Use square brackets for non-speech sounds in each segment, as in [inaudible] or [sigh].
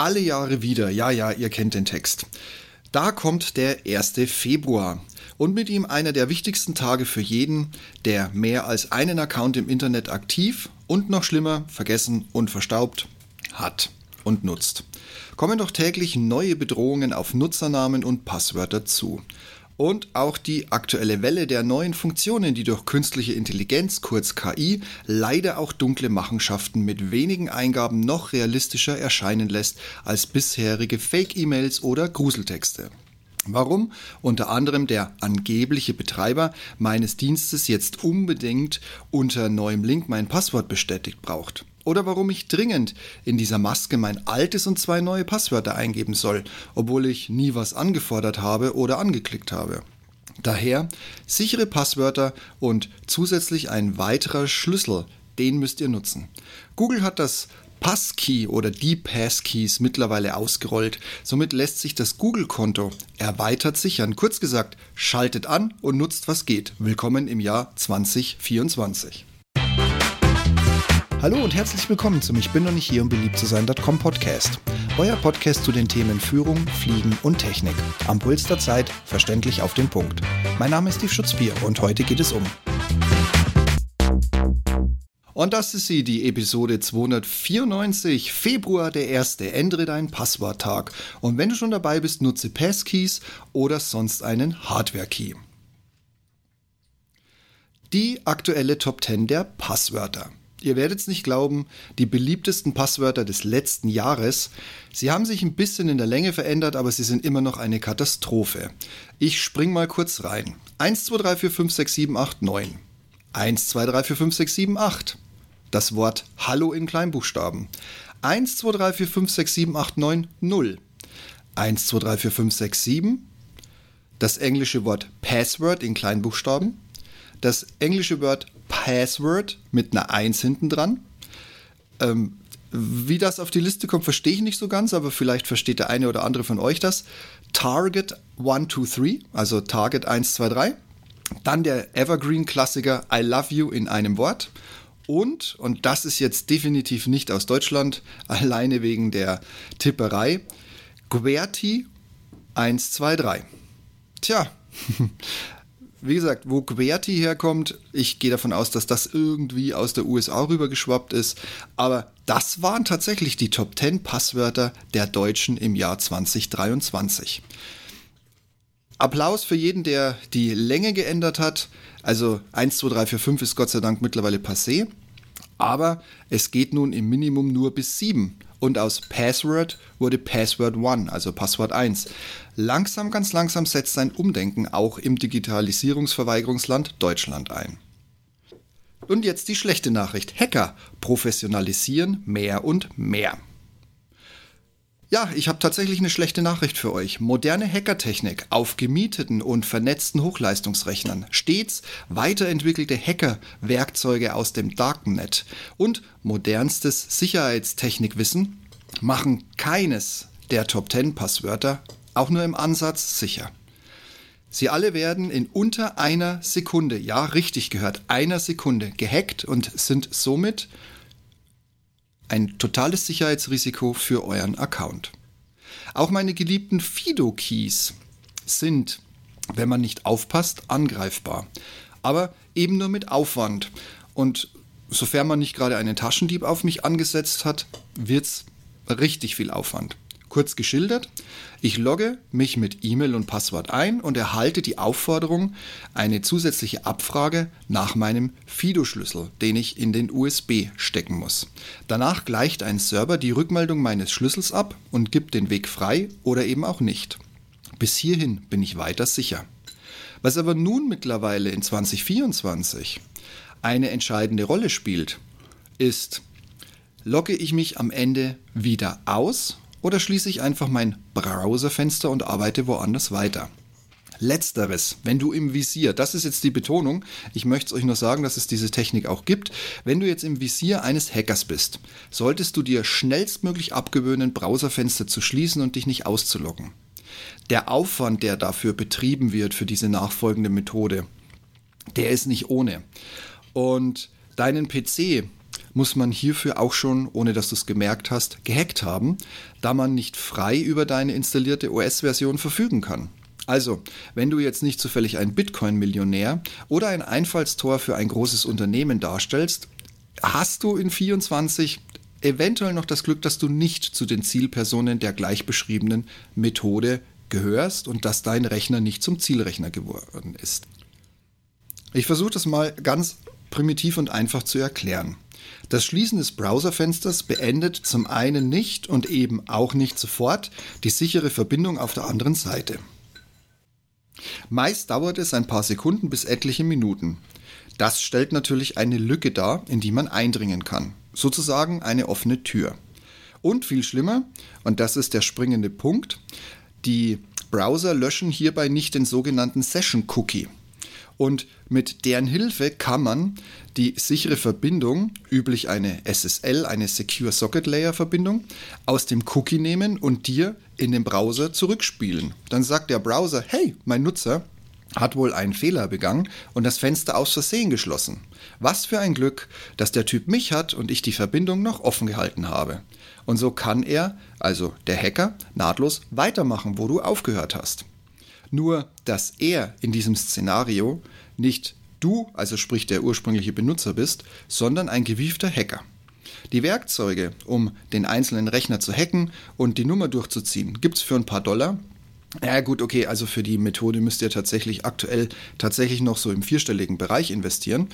alle Jahre wieder. Ja, ja, ihr kennt den Text. Da kommt der 1. Februar und mit ihm einer der wichtigsten Tage für jeden, der mehr als einen Account im Internet aktiv und noch schlimmer vergessen und verstaubt hat und nutzt. Kommen doch täglich neue Bedrohungen auf Nutzernamen und Passwörter zu. Und auch die aktuelle Welle der neuen Funktionen, die durch künstliche Intelligenz, kurz KI, leider auch dunkle Machenschaften mit wenigen Eingaben noch realistischer erscheinen lässt als bisherige Fake-E-Mails oder Gruseltexte. Warum unter anderem der angebliche Betreiber meines Dienstes jetzt unbedingt unter neuem Link mein Passwort bestätigt braucht. Oder warum ich dringend in dieser Maske mein altes und zwei neue Passwörter eingeben soll, obwohl ich nie was angefordert habe oder angeklickt habe. Daher sichere Passwörter und zusätzlich ein weiterer Schlüssel, den müsst ihr nutzen. Google hat das Passkey oder die Passkeys mittlerweile ausgerollt. Somit lässt sich das Google-Konto erweitert sichern. Kurz gesagt, schaltet an und nutzt, was geht. Willkommen im Jahr 2024. Hallo und herzlich willkommen zum Ich bin noch nicht hier, um beliebt zu sein.com Podcast. Euer Podcast zu den Themen Führung, Fliegen und Technik. Am Puls der Zeit, verständlich auf den Punkt. Mein Name ist Steve Schutzbier und heute geht es um. Und das ist sie, die Episode 294, Februar der 1. Ändere deinen Passworttag. Und wenn du schon dabei bist, nutze Passkeys oder sonst einen Hardware-Key. Die aktuelle Top 10 der Passwörter. Ihr werdet es nicht glauben, die beliebtesten Passwörter des letzten Jahres, sie haben sich ein bisschen in der Länge verändert, aber sie sind immer noch eine Katastrophe. Ich spring mal kurz rein. 1, 2, 3, 4, 5, 6, 7, 8, 9. 1, 2, 3, 4, 5, 6, 7, 8. Das Wort Hallo in Kleinbuchstaben. 1, 2, 3, 4, 5, 6, 7, 8, 9, 0. 1, 2, 3, 4, 5, 6, 7. Das englische Wort Password in Kleinbuchstaben. Das englische Wort Password mit einer 1 hinten dran. Ähm, wie das auf die Liste kommt, verstehe ich nicht so ganz, aber vielleicht versteht der eine oder andere von euch das. Target 123, also Target 123. Dann der Evergreen-Klassiker I Love You in einem Wort. Und, und das ist jetzt definitiv nicht aus Deutschland, [laughs] alleine wegen der Tipperei, QWERTY 123. Tja, [laughs] wie gesagt, wo QWERTY herkommt, ich gehe davon aus, dass das irgendwie aus der USA rübergeschwappt ist. Aber das waren tatsächlich die Top 10 Passwörter der Deutschen im Jahr 2023. Applaus für jeden, der die Länge geändert hat. Also 1, 2, 3, 4, 5 ist Gott sei Dank mittlerweile passé. Aber es geht nun im Minimum nur bis 7 und aus Password wurde Password 1, also Passwort 1. Langsam, ganz langsam setzt sein Umdenken auch im Digitalisierungsverweigerungsland Deutschland ein. Und jetzt die schlechte Nachricht. Hacker professionalisieren mehr und mehr. Ja, ich habe tatsächlich eine schlechte Nachricht für euch. Moderne Hackertechnik auf gemieteten und vernetzten Hochleistungsrechnern, stets weiterentwickelte Hackerwerkzeuge aus dem Darknet und modernstes Sicherheitstechnikwissen machen keines der Top 10 Passwörter auch nur im Ansatz sicher. Sie alle werden in unter einer Sekunde, ja richtig gehört, einer Sekunde gehackt und sind somit ein totales Sicherheitsrisiko für euren Account. Auch meine geliebten Fido-Keys sind, wenn man nicht aufpasst, angreifbar. Aber eben nur mit Aufwand. Und sofern man nicht gerade einen Taschendieb auf mich angesetzt hat, wird es richtig viel Aufwand. Kurz geschildert, ich logge mich mit E-Mail und Passwort ein und erhalte die Aufforderung, eine zusätzliche Abfrage nach meinem Fido-Schlüssel, den ich in den USB stecken muss. Danach gleicht ein Server die Rückmeldung meines Schlüssels ab und gibt den Weg frei oder eben auch nicht. Bis hierhin bin ich weiter sicher. Was aber nun mittlerweile in 2024 eine entscheidende Rolle spielt, ist, logge ich mich am Ende wieder aus oder schließe ich einfach mein Browserfenster und arbeite woanders weiter. Letzteres, wenn du im Visier, das ist jetzt die Betonung, ich möchte es euch nur sagen, dass es diese Technik auch gibt, wenn du jetzt im Visier eines Hackers bist, solltest du dir schnellstmöglich abgewöhnen, Browserfenster zu schließen und dich nicht auszuloggen. Der Aufwand, der dafür betrieben wird für diese nachfolgende Methode, der ist nicht ohne. Und deinen PC muss man hierfür auch schon, ohne dass du es gemerkt hast, gehackt haben, da man nicht frei über deine installierte OS-Version verfügen kann. Also, wenn du jetzt nicht zufällig ein Bitcoin-Millionär oder ein Einfallstor für ein großes Unternehmen darstellst, hast du in 24 eventuell noch das Glück, dass du nicht zu den Zielpersonen der gleich beschriebenen Methode gehörst und dass dein Rechner nicht zum Zielrechner geworden ist. Ich versuche das mal ganz primitiv und einfach zu erklären. Das Schließen des Browserfensters beendet zum einen nicht und eben auch nicht sofort die sichere Verbindung auf der anderen Seite. Meist dauert es ein paar Sekunden bis etliche Minuten. Das stellt natürlich eine Lücke dar, in die man eindringen kann. Sozusagen eine offene Tür. Und viel schlimmer, und das ist der springende Punkt, die Browser löschen hierbei nicht den sogenannten Session Cookie. Und mit deren Hilfe kann man die sichere Verbindung, üblich eine SSL, eine Secure Socket Layer Verbindung, aus dem Cookie nehmen und dir in den Browser zurückspielen. Dann sagt der Browser, hey, mein Nutzer hat wohl einen Fehler begangen und das Fenster aus Versehen geschlossen. Was für ein Glück, dass der Typ mich hat und ich die Verbindung noch offen gehalten habe. Und so kann er, also der Hacker, nahtlos weitermachen, wo du aufgehört hast. Nur, dass er in diesem Szenario nicht du, also sprich der ursprüngliche Benutzer bist, sondern ein gewiefter Hacker. Die Werkzeuge, um den einzelnen Rechner zu hacken und die Nummer durchzuziehen, gibt es für ein paar Dollar. Ja gut, okay, also für die Methode müsst ihr tatsächlich aktuell tatsächlich noch so im vierstelligen Bereich investieren.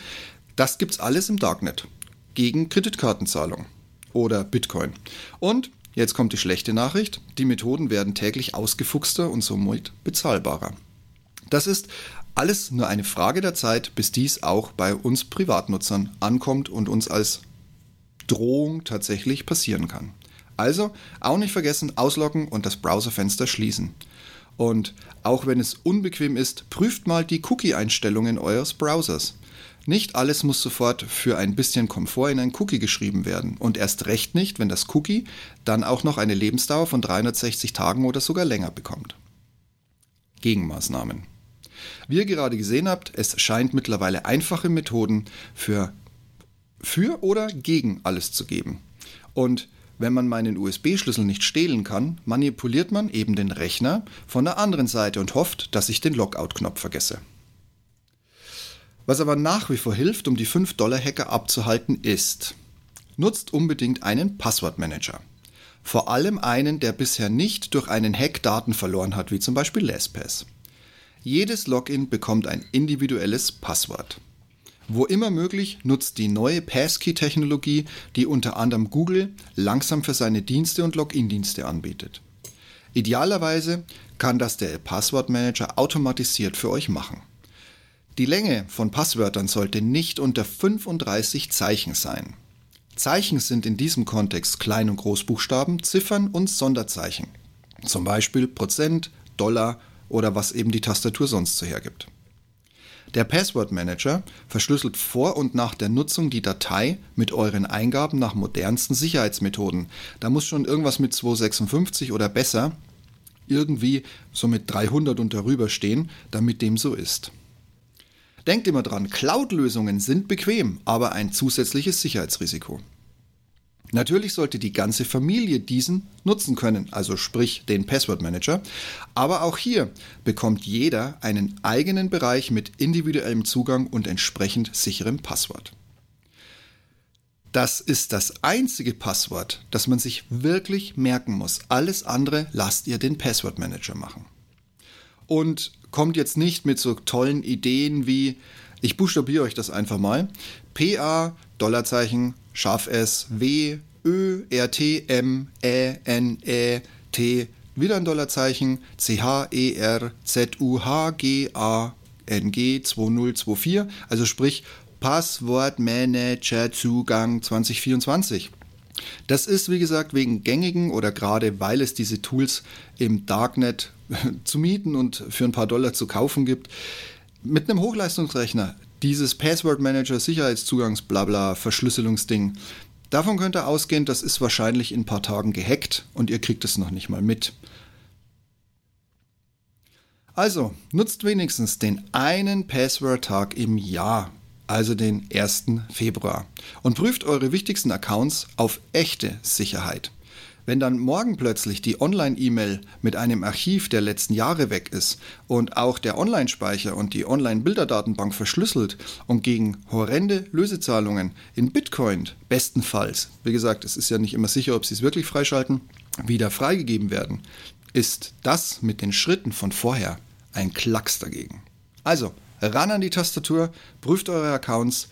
Das gibt's alles im Darknet gegen Kreditkartenzahlung oder Bitcoin. Und Jetzt kommt die schlechte Nachricht. Die Methoden werden täglich ausgefuchster und somit bezahlbarer. Das ist alles nur eine Frage der Zeit, bis dies auch bei uns Privatnutzern ankommt und uns als Drohung tatsächlich passieren kann. Also auch nicht vergessen, ausloggen und das Browserfenster schließen. Und auch wenn es unbequem ist, prüft mal die Cookie-Einstellungen eures Browsers. Nicht alles muss sofort für ein bisschen Komfort in ein Cookie geschrieben werden. Und erst recht nicht, wenn das Cookie dann auch noch eine Lebensdauer von 360 Tagen oder sogar länger bekommt. Gegenmaßnahmen. Wie ihr gerade gesehen habt, es scheint mittlerweile einfache Methoden für, für oder gegen alles zu geben. Und wenn man meinen USB-Schlüssel nicht stehlen kann, manipuliert man eben den Rechner von der anderen Seite und hofft, dass ich den Lockout-Knopf vergesse. Was aber nach wie vor hilft, um die 5-Dollar-Hacker abzuhalten, ist, nutzt unbedingt einen Passwortmanager. Vor allem einen, der bisher nicht durch einen Hack Daten verloren hat, wie zum Beispiel LastPass. Jedes Login bekommt ein individuelles Passwort. Wo immer möglich, nutzt die neue Passkey-Technologie, die unter anderem Google langsam für seine Dienste und Login-Dienste anbietet. Idealerweise kann das der Passwortmanager automatisiert für euch machen. Die Länge von Passwörtern sollte nicht unter 35 Zeichen sein. Zeichen sind in diesem Kontext Klein- und Großbuchstaben, Ziffern und Sonderzeichen. Zum Beispiel Prozent, Dollar oder was eben die Tastatur sonst so hergibt. Der Password Manager verschlüsselt vor und nach der Nutzung die Datei mit euren Eingaben nach modernsten Sicherheitsmethoden. Da muss schon irgendwas mit 256 oder besser irgendwie so mit 300 und darüber stehen, damit dem so ist. Denkt immer dran, Cloud-Lösungen sind bequem, aber ein zusätzliches Sicherheitsrisiko. Natürlich sollte die ganze Familie diesen nutzen können, also sprich den Password Manager. Aber auch hier bekommt jeder einen eigenen Bereich mit individuellem Zugang und entsprechend sicherem Passwort. Das ist das einzige Passwort, das man sich wirklich merken muss. Alles andere lasst ihr den Password Manager machen. Und kommt jetzt nicht mit so tollen Ideen wie, ich buchstabiere euch das einfach mal, PA, Dollarzeichen, scharf S, W, Ö, R, T, M, Ä, N, Ä, T, wieder ein Dollarzeichen, C, H, E, R, Z, U, H, G, A, N, G, 2024, also sprich Passwortmanager Zugang 2024. Das ist, wie gesagt, wegen gängigen oder gerade weil es diese Tools im Darknet [laughs] zu mieten und für ein paar Dollar zu kaufen gibt, mit einem Hochleistungsrechner dieses Password Manager, Sicherheitszugangs, blabla, Verschlüsselungsding, davon könnt ihr ausgehen, das ist wahrscheinlich in ein paar Tagen gehackt und ihr kriegt es noch nicht mal mit. Also, nutzt wenigstens den einen Password-Tag im Jahr also den 1. Februar, und prüft eure wichtigsten Accounts auf echte Sicherheit. Wenn dann morgen plötzlich die Online-E-Mail mit einem Archiv der letzten Jahre weg ist und auch der Online-Speicher und die Online-Bilderdatenbank verschlüsselt und gegen horrende Lösezahlungen in Bitcoin bestenfalls, wie gesagt, es ist ja nicht immer sicher, ob sie es wirklich freischalten, wieder freigegeben werden, ist das mit den Schritten von vorher ein Klacks dagegen. Also, ran an die Tastatur, prüft eure Accounts,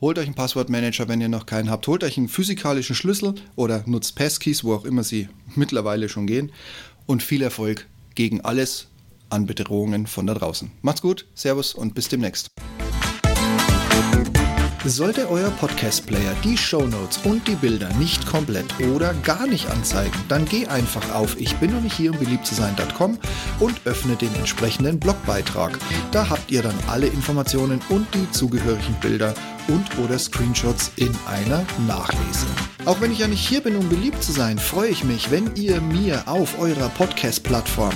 Holt euch einen Passwortmanager, wenn ihr noch keinen habt. Holt euch einen physikalischen Schlüssel oder nutzt Passkeys, wo auch immer sie [laughs] mittlerweile schon gehen. Und viel Erfolg gegen alles an Bedrohungen von da draußen. Macht's gut, Servus und bis demnächst. Sollte euer Podcast-Player die Shownotes und die Bilder nicht komplett oder gar nicht anzeigen, dann geh einfach auf ich bin noch nicht hier um beliebt zu sein.com und öffne den entsprechenden Blogbeitrag. Da habt ihr dann alle Informationen und die zugehörigen Bilder und oder Screenshots in einer Nachlese. Auch wenn ich ja nicht hier bin, um beliebt zu sein, freue ich mich, wenn ihr mir auf eurer Podcast-Plattform,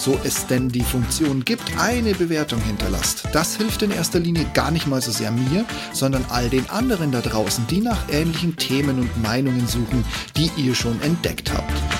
so es denn die Funktion gibt, eine Bewertung hinterlasst. Das hilft in erster Linie gar nicht mal so sehr mir, sondern all den anderen da draußen, die nach ähnlichen Themen und Meinungen suchen, die ihr schon entdeckt habt.